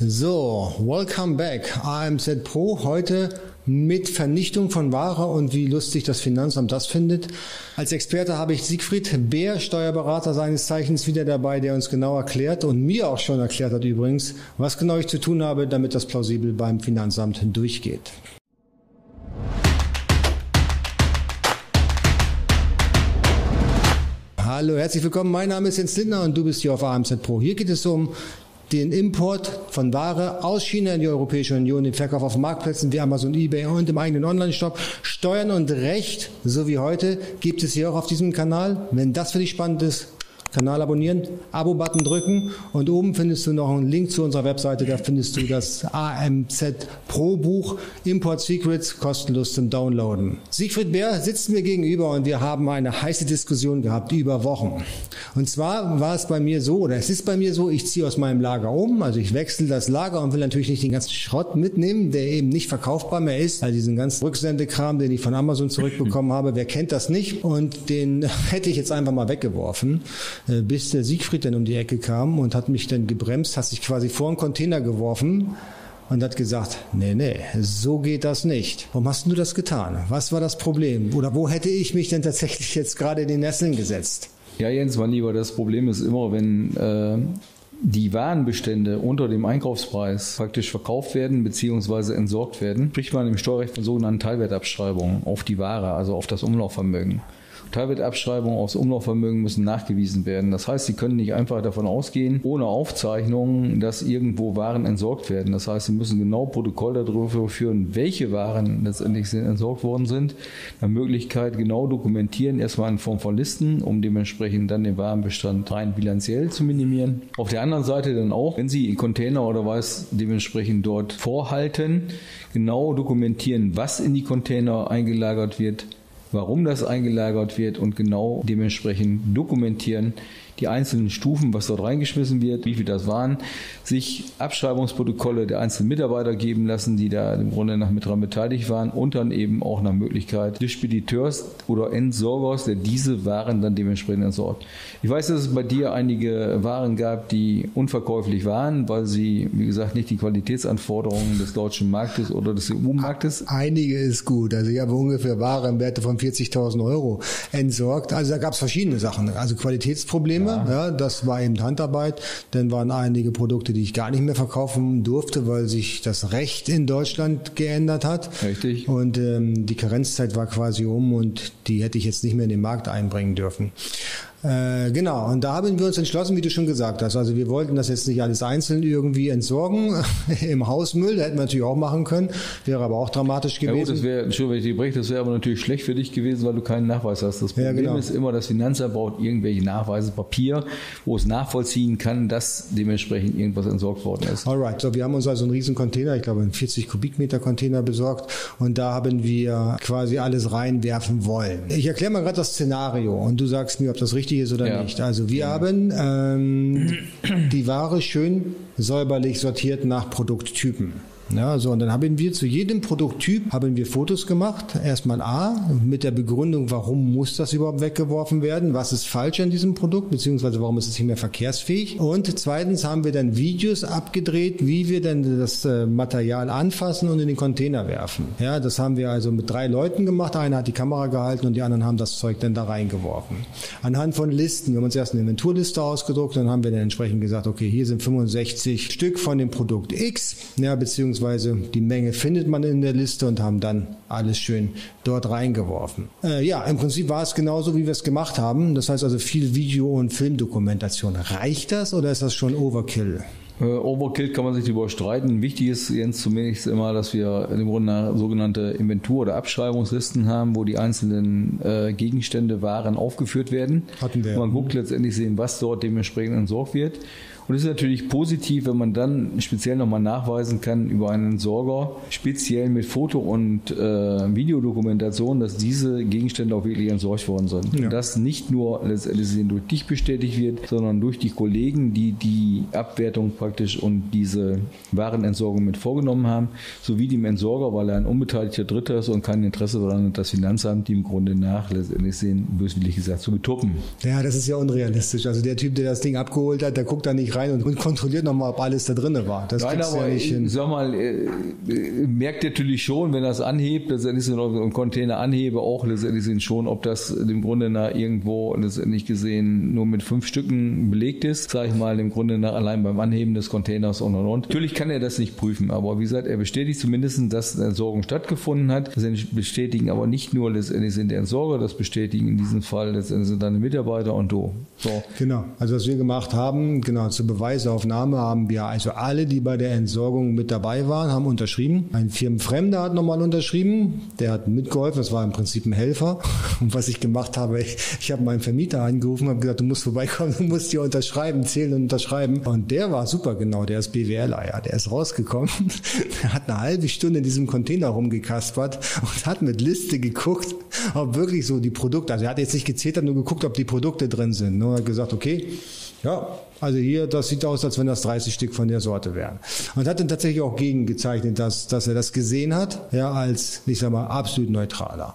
So, welcome back. AMZ Pro heute mit Vernichtung von Ware und wie lustig das Finanzamt das findet. Als Experte habe ich Siegfried Bär, Steuerberater seines Zeichens, wieder dabei, der uns genau erklärt und mir auch schon erklärt hat übrigens, was genau ich zu tun habe, damit das plausibel beim Finanzamt durchgeht. Hallo, herzlich willkommen. Mein Name ist Jens Lindner und du bist hier auf AMZ Pro. Hier geht es um den Import von Ware aus China in die Europäische Union, den Verkauf auf Marktplätzen wie Amazon, eBay und im eigenen Online-Shop. Steuern und Recht, so wie heute, gibt es hier auch auf diesem Kanal. Wenn das für dich spannend ist, Kanal abonnieren, Abo-Button drücken und oben findest du noch einen Link zu unserer Webseite. Da findest du das AMZ Pro Buch Import Secrets kostenlos zum Downloaden. Siegfried Bär sitzt mir gegenüber und wir haben eine heiße Diskussion gehabt über Wochen. Und zwar war es bei mir so, oder es ist bei mir so, ich ziehe aus meinem Lager um, also ich wechsle das Lager und will natürlich nicht den ganzen Schrott mitnehmen, der eben nicht verkaufbar mehr ist. Also diesen ganzen Rücksendekram, den ich von Amazon zurückbekommen habe, wer kennt das nicht? Und den hätte ich jetzt einfach mal weggeworfen. Äh, bis der Siegfried dann um die Ecke kam und hat mich dann gebremst, hat sich quasi vor einen Container geworfen und hat gesagt, nee, nee, so geht das nicht. Warum hast du das getan? Was war das Problem? Oder wo hätte ich mich denn tatsächlich jetzt gerade in die Nesseln gesetzt? Ja, Jens, mein Lieber, das Problem ist immer, wenn äh, die Warenbestände unter dem Einkaufspreis praktisch verkauft werden bzw. entsorgt werden, spricht man im Steuerrecht von sogenannten Teilwertabschreibungen auf die Ware, also auf das Umlaufvermögen. Teilwertabschreibungen aus Umlaufvermögen müssen nachgewiesen werden. Das heißt, Sie können nicht einfach davon ausgehen, ohne Aufzeichnung, dass irgendwo Waren entsorgt werden. Das heißt, Sie müssen genau Protokoll darüber führen, welche Waren letztendlich entsorgt worden sind. Nach Möglichkeit genau dokumentieren, erstmal in Form von Listen, um dementsprechend dann den Warenbestand rein bilanziell zu minimieren. Auf der anderen Seite dann auch, wenn Sie Container oder was dementsprechend dort vorhalten, genau dokumentieren, was in die Container eingelagert wird, warum das eingelagert wird und genau dementsprechend dokumentieren, die einzelnen Stufen, was dort reingeschmissen wird, wie viel das waren, sich Abschreibungsprotokolle der einzelnen Mitarbeiter geben lassen, die da im Grunde nach mit dran beteiligt waren und dann eben auch nach Möglichkeit des Spediteurs oder Entsorgers, der diese Waren dann dementsprechend entsorgt. Ich weiß, dass es bei dir einige Waren gab, die unverkäuflich waren, weil sie, wie gesagt, nicht die Qualitätsanforderungen des deutschen Marktes oder des EU-Marktes. Einige ist gut. Also ich habe ungefähr Waren Werte von 40.000 Euro entsorgt. Also da gab es verschiedene Sachen. Also Qualitätsprobleme, Probleme. Ja. ja. das war eben Handarbeit. Dann waren einige Produkte, die ich gar nicht mehr verkaufen durfte, weil sich das Recht in Deutschland geändert hat. Richtig. Und ähm, die Karenzzeit war quasi um und die hätte ich jetzt nicht mehr in den Markt einbringen dürfen. Äh, genau, und da haben wir uns entschlossen, wie du schon gesagt hast. Also wir wollten das jetzt nicht alles einzeln irgendwie entsorgen im Hausmüll, da hätten wir natürlich auch machen können, wäre aber auch dramatisch gewesen. Ja gut, das wäre, Entschuldigung, wenn ich breche, das wäre aber natürlich schlecht für dich gewesen, weil du keinen Nachweis hast. Das Problem ja, genau. ist immer, das Finanzamt braucht irgendwelche Nachweise, Papier, wo es nachvollziehen kann, dass dementsprechend irgendwas entsorgt worden ist. Alright, so wir haben uns also einen riesen Container, ich glaube einen 40 Kubikmeter Container besorgt und da haben wir quasi alles reinwerfen wollen. Ich erkläre mal gerade das Szenario und du sagst mir, ob das richtig richtig ist oder ja. nicht. Also wir ja. haben ähm, die Ware schön säuberlich sortiert nach Produkttypen. Ja, so, und dann haben wir zu jedem Produkttyp haben wir Fotos gemacht. Erstmal A, mit der Begründung, warum muss das überhaupt weggeworfen werden? Was ist falsch an diesem Produkt? Beziehungsweise warum ist es nicht mehr verkehrsfähig? Und zweitens haben wir dann Videos abgedreht, wie wir denn das äh, Material anfassen und in den Container werfen. Ja, das haben wir also mit drei Leuten gemacht. Einer hat die Kamera gehalten und die anderen haben das Zeug dann da reingeworfen. Anhand von Listen. Wir haben uns erst eine Inventurliste ausgedruckt, dann haben wir dann entsprechend gesagt, okay, hier sind 65 Stück von dem Produkt X, ja, beziehungsweise beziehungsweise die Menge findet man in der Liste und haben dann alles schön dort reingeworfen. Äh, ja, im Prinzip war es genauso, wie wir es gemacht haben. Das heißt also viel Video- und Filmdokumentation. Reicht das oder ist das schon Overkill? Äh, Overkill kann man sich darüber streiten. Wichtig ist jetzt zumindest immer, dass wir im Grunde sogenannte Inventur- oder Abschreibungslisten haben, wo die einzelnen äh, Gegenstände, Waren aufgeführt werden. Hatten wir. Man guckt letztendlich sehen, was dort dementsprechend entsorgt wird. Und es ist natürlich positiv, wenn man dann speziell nochmal nachweisen kann über einen Sorger, speziell mit Foto- und äh, Videodokumentation, dass diese Gegenstände auch wirklich entsorgt worden sind. Ja. Und das nicht nur letztendlich durch dich bestätigt wird, sondern durch die Kollegen, die die Abwertung praktisch und diese Warenentsorgung mit vorgenommen haben, sowie dem Entsorger, weil er ein unbeteiligter Dritter ist und kein Interesse daran hat, das Finanzamt, die im Grunde nach letztendlich sehen, böswillig gesagt, zu betuppen. Ja, das ist ja unrealistisch. Also der Typ, der das Ding abgeholt hat, der guckt da nicht rein rein und, kontrolliert nochmal, ob alles da drin war. Das Nein, aber ja nicht hin. sag mal, äh, merkt natürlich schon, wenn das anhebt, letztendlich sind im Container anhebe, auch letztendlich sind schon, ob das im Grunde nach irgendwo letztendlich gesehen nur mit fünf Stücken belegt ist, sage ich mal, im Grunde nach allein beim Anheben des Containers und und und. Natürlich kann er das nicht prüfen, aber wie gesagt, er bestätigt zumindest, dass eine Entsorgung stattgefunden hat. Das bestätigen aber nicht nur letztendlich sind der Entsorger, das bestätigen in diesem Fall letztendlich sind deine Mitarbeiter und du. So. Genau, also was wir gemacht haben, genau, zur Beweisaufnahme haben wir also alle, die bei der Entsorgung mit dabei waren, haben unterschrieben. Ein Firmenfremder hat nochmal unterschrieben, der hat mitgeholfen, das war im Prinzip ein Helfer. Und was ich gemacht habe, ich, ich habe meinen Vermieter angerufen, habe gesagt, du musst vorbeikommen, du musst hier unterschreiben, zählen und unterschreiben. Und der war super genau, der ist BWLer, ja, der ist rausgekommen, der hat eine halbe Stunde in diesem Container rumgekaspert und hat mit Liste geguckt, ob wirklich so die Produkte, also er hat jetzt nicht gezählt, hat nur geguckt, ob die Produkte drin sind. Und hat gesagt, okay, ja, also hier, das sieht aus, als wenn das 30 Stück von der Sorte wären. Und hat dann tatsächlich auch gegengezeichnet, dass, dass er das gesehen hat, ja, als, ich sag mal, absolut neutraler.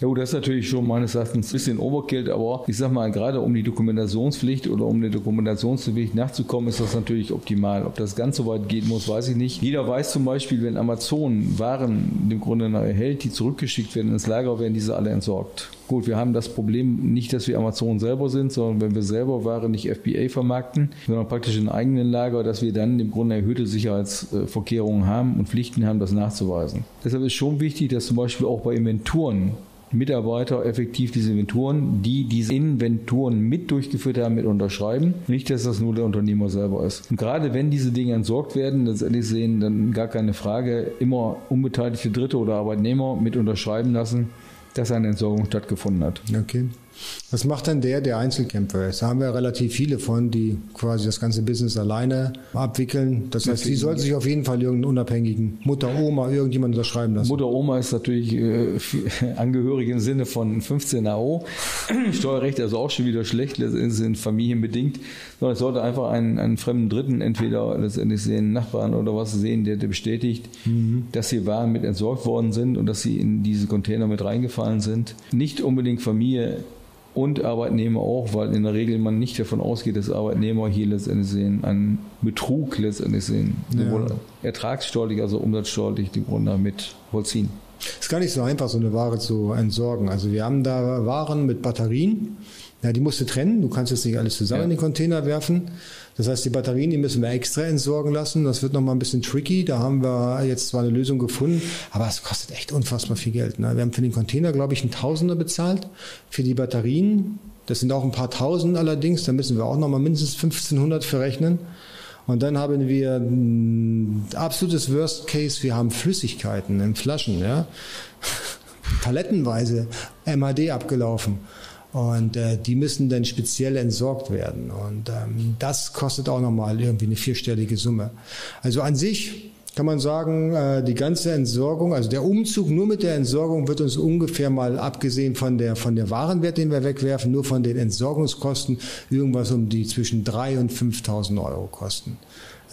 Ja gut, das ist natürlich schon meines Erachtens ein bisschen Overkill, aber ich sag mal, gerade um die Dokumentationspflicht oder um die Dokumentationspflicht nachzukommen, ist das natürlich optimal. Ob das ganz so weit geht muss, weiß ich nicht. Jeder weiß zum Beispiel, wenn Amazon Waren im Grunde erhält, die zurückgeschickt werden ins Lager, werden diese alle entsorgt. Gut, wir haben das Problem nicht, dass wir Amazon selber sind, sondern wenn wir selber Waren nicht FBA vermarkten, sondern praktisch in eigenen Lager, dass wir dann im Grunde erhöhte Sicherheitsvorkehrungen haben und Pflichten haben, das nachzuweisen. Deshalb ist schon wichtig, dass zum Beispiel auch bei Inventuren Mitarbeiter effektiv diese Inventuren, die diese Inventuren mit durchgeführt haben, mit unterschreiben. Nicht, dass das nur der Unternehmer selber ist. Und gerade wenn diese Dinge entsorgt werden, letztendlich sehen, dann gar keine Frage, immer unbeteiligte Dritte oder Arbeitnehmer mit unterschreiben lassen, dass eine Entsorgung stattgefunden hat. Okay. Was macht dann der, der Einzelkämpfer ist? Da haben wir relativ viele von, die quasi das ganze Business alleine abwickeln. Das heißt, sie sollten sich auf jeden Fall irgendeinen unabhängigen Mutter, Oma, irgendjemand unterschreiben lassen. Mutter, Oma ist natürlich äh, angehörig im Sinne von 15 AO. Steuerrecht ist also auch schon wieder schlecht, letztendlich sind familienbedingt. Sondern es sollte einfach einen, einen fremden Dritten, entweder letztendlich sehen, Nachbarn oder was sehen, der, der bestätigt, mhm. dass hier Waren mit entsorgt worden sind und dass sie in diese Container mit reingefallen sind. Nicht unbedingt Familie und Arbeitnehmer auch, weil in der Regel man nicht davon ausgeht, dass Arbeitnehmer hier letztendlich sehen, einen Betrug letztendlich sehen, sowohl ja. ertragssteuerlich, also umsatzsteuerlich die Grunde mit vollziehen. Es ist gar nicht so einfach, so eine Ware zu entsorgen. Also wir haben da Waren mit Batterien, ja, die musst du trennen. Du kannst jetzt nicht alles zusammen ja. in den Container werfen. Das heißt, die Batterien, die müssen wir extra entsorgen lassen. Das wird nochmal ein bisschen tricky. Da haben wir jetzt zwar eine Lösung gefunden, aber es kostet echt unfassbar viel Geld. Ne? Wir haben für den Container, glaube ich, einen Tausender bezahlt. Für die Batterien, das sind auch ein paar Tausend allerdings. Da müssen wir auch nochmal mindestens 1500 für rechnen. Und dann haben wir absolutes Worst Case. Wir haben Flüssigkeiten in Flaschen, ja. Palettenweise MAD abgelaufen. Und äh, die müssen dann speziell entsorgt werden. Und ähm, das kostet auch nochmal irgendwie eine vierstellige Summe. Also an sich kann man sagen, äh, die ganze Entsorgung, also der Umzug nur mit der Entsorgung wird uns ungefähr mal abgesehen von der, von der Warenwert, den wir wegwerfen, nur von den Entsorgungskosten irgendwas um die zwischen drei und 5.000 Euro kosten.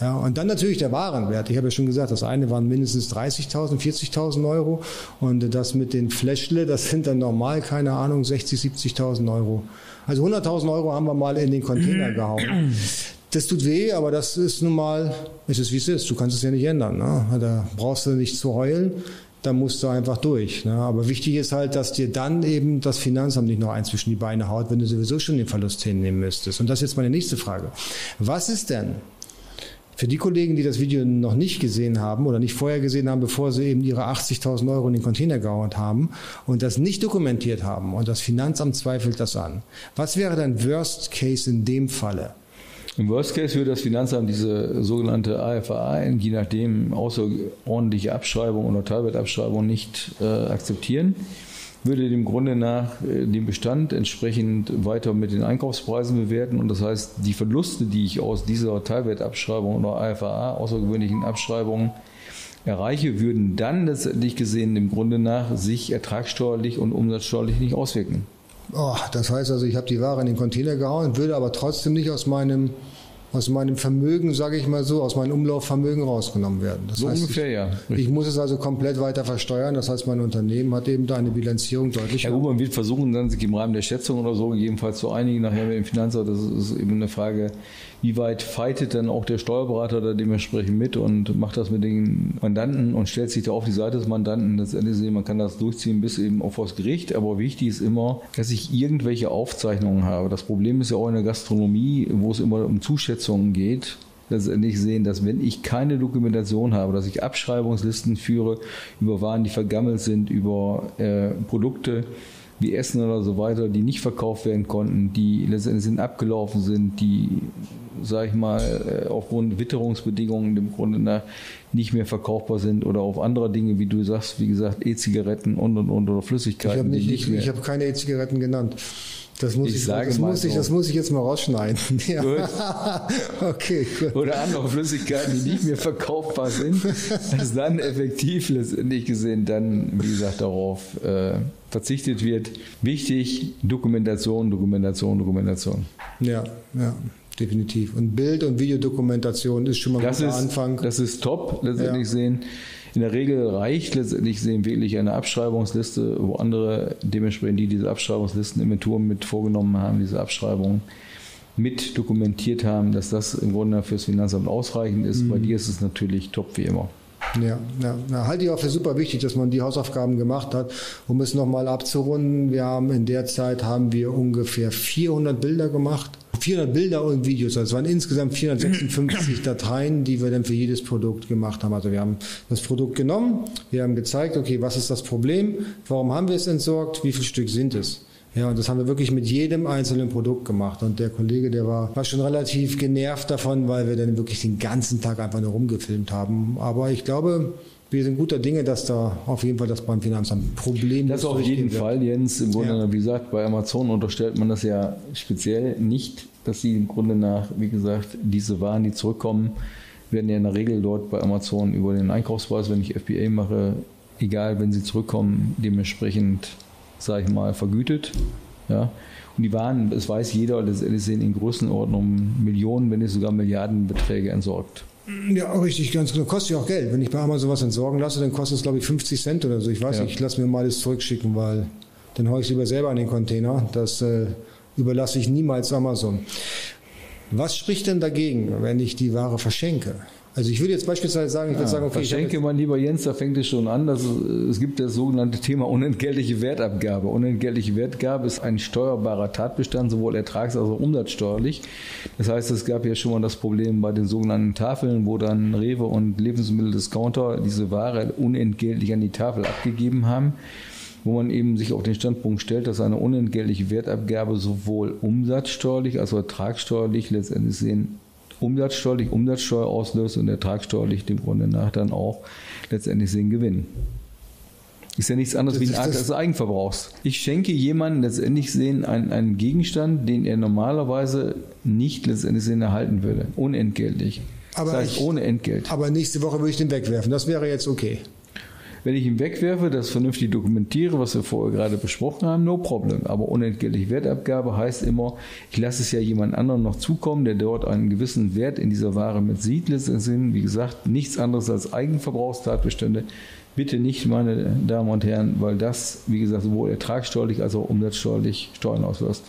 Ja, und dann natürlich der Warenwert. Ich habe ja schon gesagt, das eine waren mindestens 30.000, 40.000 Euro und das mit den Fläschle, das sind dann normal, keine Ahnung, 60, 70.000 Euro. Also 100.000 Euro haben wir mal in den Container gehauen. Das tut weh, aber das ist nun mal, ist es wie es ist. Du kannst es ja nicht ändern. Ne? Da brauchst du nicht zu heulen da musst du einfach durch. Ne? Aber wichtig ist halt, dass dir dann eben das Finanzamt nicht noch eins zwischen die Beine haut, wenn du sowieso schon den Verlust hinnehmen müsstest. Und das ist jetzt meine nächste Frage. Was ist denn, für die Kollegen, die das Video noch nicht gesehen haben oder nicht vorher gesehen haben, bevor sie eben ihre 80.000 Euro in den Container gehauen haben und das nicht dokumentiert haben und das Finanzamt zweifelt das an, was wäre dein Worst Case in dem Falle? Im Worst Case würde das Finanzamt diese sogenannte AFA, je nachdem außerordentliche Abschreibung oder Teilwertabschreibung nicht äh, akzeptieren würde dem Grunde nach äh, den Bestand entsprechend weiter mit den Einkaufspreisen bewerten. Und das heißt, die Verluste, die ich aus dieser Teilwertabschreibung oder AFA, außergewöhnlichen Abschreibungen, erreiche, würden dann letztendlich gesehen dem Grunde nach sich ertragssteuerlich und umsatzsteuerlich nicht auswirken. Oh, das heißt also, ich habe die Ware in den Container gehauen, würde aber trotzdem nicht aus meinem aus meinem Vermögen, sage ich mal so, aus meinem Umlaufvermögen rausgenommen werden. Das so heißt, ungefähr, ich, ja. Ich muss es also komplett weiter versteuern. Das heißt, mein Unternehmen hat eben da eine Bilanzierung deutlich. Ja, gut, man wird versuchen, dann sich im Rahmen der Schätzung oder so gegebenenfalls zu einigen, nachher mit dem Finanzamt. Das ist eben eine Frage, wie weit fightet dann auch der Steuerberater da dementsprechend mit und macht das mit den Mandanten und stellt sich da auf die Seite des Mandanten. Letztendlich man kann das durchziehen bis eben auf das Gericht, aber wichtig ist immer, dass ich irgendwelche Aufzeichnungen habe. Das Problem ist ja auch in der Gastronomie, wo es immer um Zuschätzungen geht, letztendlich sehen, dass wenn ich keine Dokumentation habe, dass ich Abschreibungslisten führe über Waren, die vergammelt sind, über äh, Produkte, wie Essen oder so weiter, die nicht verkauft werden konnten, die letztendlich sind abgelaufen sind, die, sag ich mal, äh, aufgrund Witterungsbedingungen im Grunde nach nicht mehr verkaufbar sind oder auf andere Dinge, wie du sagst, wie gesagt, E-Zigaretten und und und oder Flüssigkeiten. Ich habe nicht, ich, ich habe keine E-Zigaretten genannt. Das muss ich, ich sage das, muss ich, das muss ich jetzt mal rausschneiden. Ja. Gut. okay, gut. Oder andere Flüssigkeiten, die nicht mehr verkaufbar sind, dass dann effektiv letztendlich gesehen dann, wie gesagt, darauf äh, verzichtet wird. Wichtig, Dokumentation, Dokumentation, Dokumentation. Ja, ja definitiv. Und Bild- und Videodokumentation ist schon mal ein guter Anfang. Das ist top, letztendlich ja. sehen. In der Regel reicht letztendlich sehen wirklich eine Abschreibungsliste, wo andere dementsprechend, die diese Abschreibungslisten Inventuren mit vorgenommen haben, diese Abschreibungen mit dokumentiert haben, dass das im Grunde fürs Finanzamt ausreichend ist. Mhm. Bei dir ist es natürlich top wie immer. Ja, ja, ja, halte ich auch für super wichtig, dass man die Hausaufgaben gemacht hat. Um es nochmal abzurunden, wir haben in der Zeit haben wir ungefähr 400 Bilder gemacht. 400 Bilder und Videos. Also es waren insgesamt 456 Dateien, die wir dann für jedes Produkt gemacht haben. Also wir haben das Produkt genommen, wir haben gezeigt, okay, was ist das Problem, warum haben wir es entsorgt, wie viele Stück sind es. Ja, und das haben wir wirklich mit jedem einzelnen Produkt gemacht. Und der Kollege, der war, war schon relativ genervt davon, weil wir dann wirklich den ganzen Tag einfach nur rumgefilmt haben. Aber ich glaube, wir sind guter Dinge, dass da auf jeden Fall das beim Finanzamt Problem Das auf jeden wird. Fall, Jens. Im Grunde, ja. wie gesagt, bei Amazon unterstellt man das ja speziell nicht, dass sie im Grunde nach, wie gesagt, diese Waren, die zurückkommen, werden ja in der Regel dort bei Amazon über den Einkaufspreis, wenn ich FBA mache, egal, wenn sie zurückkommen, dementsprechend sage ich mal, vergütet. Ja. Und die waren, das weiß jeder, das sind in Größenordnung Millionen, wenn nicht sogar Milliardenbeträge entsorgt. Ja, richtig, ganz genau. Kostet ja auch Geld. Wenn ich bei Amazon was entsorgen lasse, dann kostet es, glaube ich, 50 Cent oder so. Ich weiß ja. nicht, ich lasse mir mal das zurückschicken, weil dann haue ich es lieber selber an den Container. Das äh, überlasse ich niemals Amazon. Was spricht denn dagegen, wenn ich die Ware verschenke? Also ich würde jetzt beispielsweise sagen, ich ja, würde sagen, okay. Verschenke man lieber Jens, da fängt es schon an. Dass es gibt das sogenannte Thema unentgeltliche Wertabgabe. Unentgeltliche Wertgabe ist ein steuerbarer Tatbestand, sowohl ertrags- als auch umsatzsteuerlich. Das heißt, es gab ja schon mal das Problem bei den sogenannten Tafeln, wo dann Rewe und Lebensmitteldiscounter diese Ware unentgeltlich an die Tafel abgegeben haben wo man eben sich auf den Standpunkt stellt, dass eine unentgeltliche Wertabgabe sowohl umsatzsteuerlich als auch ertragssteuerlich letztendlich sehen umsatzsteuerlich Umsatzsteuer auslöst und ertragssteuerlich dem Grunde nach dann auch letztendlich den Gewinn. Ist ja nichts anderes das wie ein Akt des Eigenverbrauchs. Ich schenke jemandem letztendlich sehen einen, einen Gegenstand, den er normalerweise nicht letztendlich sehen erhalten würde. Unentgeltlich. Aber das heißt, ich, ohne Entgelt. Aber nächste Woche würde ich den wegwerfen. Das wäre jetzt okay. Wenn ich ihn wegwerfe, das vernünftig dokumentiere, was wir vorher gerade besprochen haben, no problem. Aber unentgeltliche Wertabgabe heißt immer, ich lasse es ja jemand anderem noch zukommen, der dort einen gewissen Wert in dieser Ware mit sieht. Letztendlich, wie gesagt, nichts anderes als Eigenverbrauchstatbestände. Bitte nicht, meine Damen und Herren, weil das, wie gesagt, sowohl ertragssteuerlich als auch umsatzsteuerlich Steuern auslöst.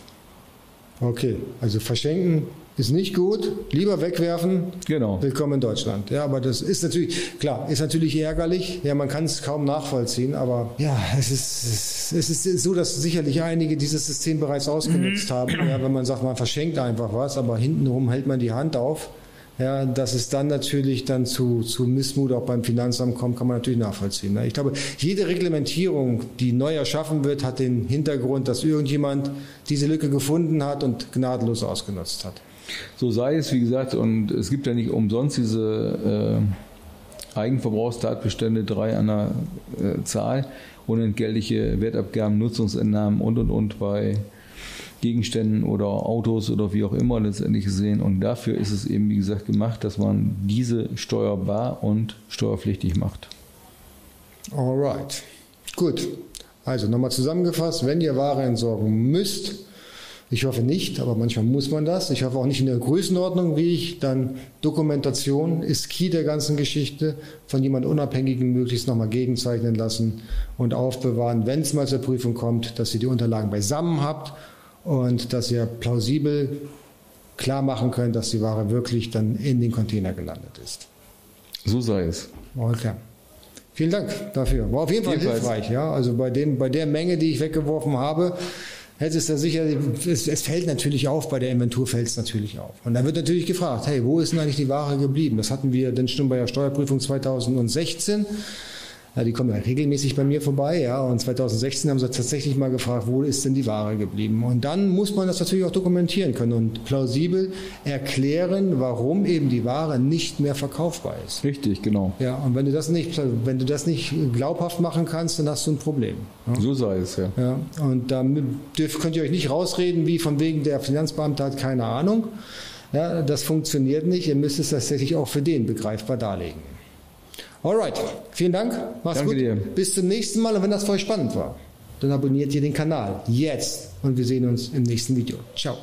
Okay, also verschenken ist nicht gut, lieber wegwerfen. Genau. Willkommen in Deutschland. Ja, aber das ist natürlich, klar, ist natürlich ärgerlich. Ja, man kann es kaum nachvollziehen, aber ja, es ist, es ist so, dass sicherlich einige dieses System bereits ausgenutzt mhm. haben. Ja, wenn man sagt, man verschenkt einfach was, aber hintenrum hält man die Hand auf. Ja, dass es dann natürlich dann zu, zu Missmut auch beim Finanzamt kommt, kann man natürlich nachvollziehen. Ne? Ich glaube, jede Reglementierung, die neu erschaffen wird, hat den Hintergrund, dass irgendjemand diese Lücke gefunden hat und gnadenlos ausgenutzt hat. So sei es, wie gesagt, und es gibt ja nicht umsonst diese äh, Eigenverbrauchstatbestände, drei an der äh, Zahl, unentgeltliche Wertabgaben, Nutzungsentnahmen und und und bei Gegenständen oder Autos oder wie auch immer letztendlich gesehen. Und dafür ist es eben, wie gesagt, gemacht, dass man diese steuerbar und steuerpflichtig macht. Alright. Gut. Also nochmal zusammengefasst, wenn ihr Ware entsorgen müsst, ich hoffe nicht, aber manchmal muss man das. Ich hoffe auch nicht in der Größenordnung, wie ich. Dann Dokumentation ist Key der ganzen Geschichte. Von jemand Unabhängigen möglichst nochmal gegenzeichnen lassen und aufbewahren, wenn es mal zur Prüfung kommt, dass ihr die Unterlagen beisammen habt und dass ihr plausibel klar machen können, dass die Ware wirklich dann in den Container gelandet ist. So sei es. Okay. Vielen Dank dafür. War auf jeden Fall Jedenfalls. hilfreich. Ja? Also bei, dem, bei der Menge, die ich weggeworfen habe, hätte es da sicher, es, es, fällt natürlich auf, bei der Inventur fällt es natürlich auf. Und dann wird natürlich gefragt, hey, wo ist denn eigentlich die Ware geblieben? Das hatten wir dann schon bei der Steuerprüfung 2016. Ja, die kommen ja regelmäßig bei mir vorbei, ja. Und 2016 haben sie tatsächlich mal gefragt, wo ist denn die Ware geblieben? Und dann muss man das natürlich auch dokumentieren können und plausibel erklären, warum eben die Ware nicht mehr verkaufbar ist. Richtig, genau. Ja, und wenn du das nicht, wenn du das nicht glaubhaft machen kannst, dann hast du ein Problem. Ja? So sei es, ja. ja und da könnt ihr euch nicht rausreden, wie von wegen der Finanzbeamte hat keine Ahnung. Ja, das funktioniert nicht. Ihr müsst es tatsächlich auch für den begreifbar darlegen. Alright, vielen Dank. Mach's Danke gut. Dir. Bis zum nächsten Mal und wenn das für euch spannend war, dann abonniert ihr den Kanal jetzt und wir sehen uns im nächsten Video. Ciao.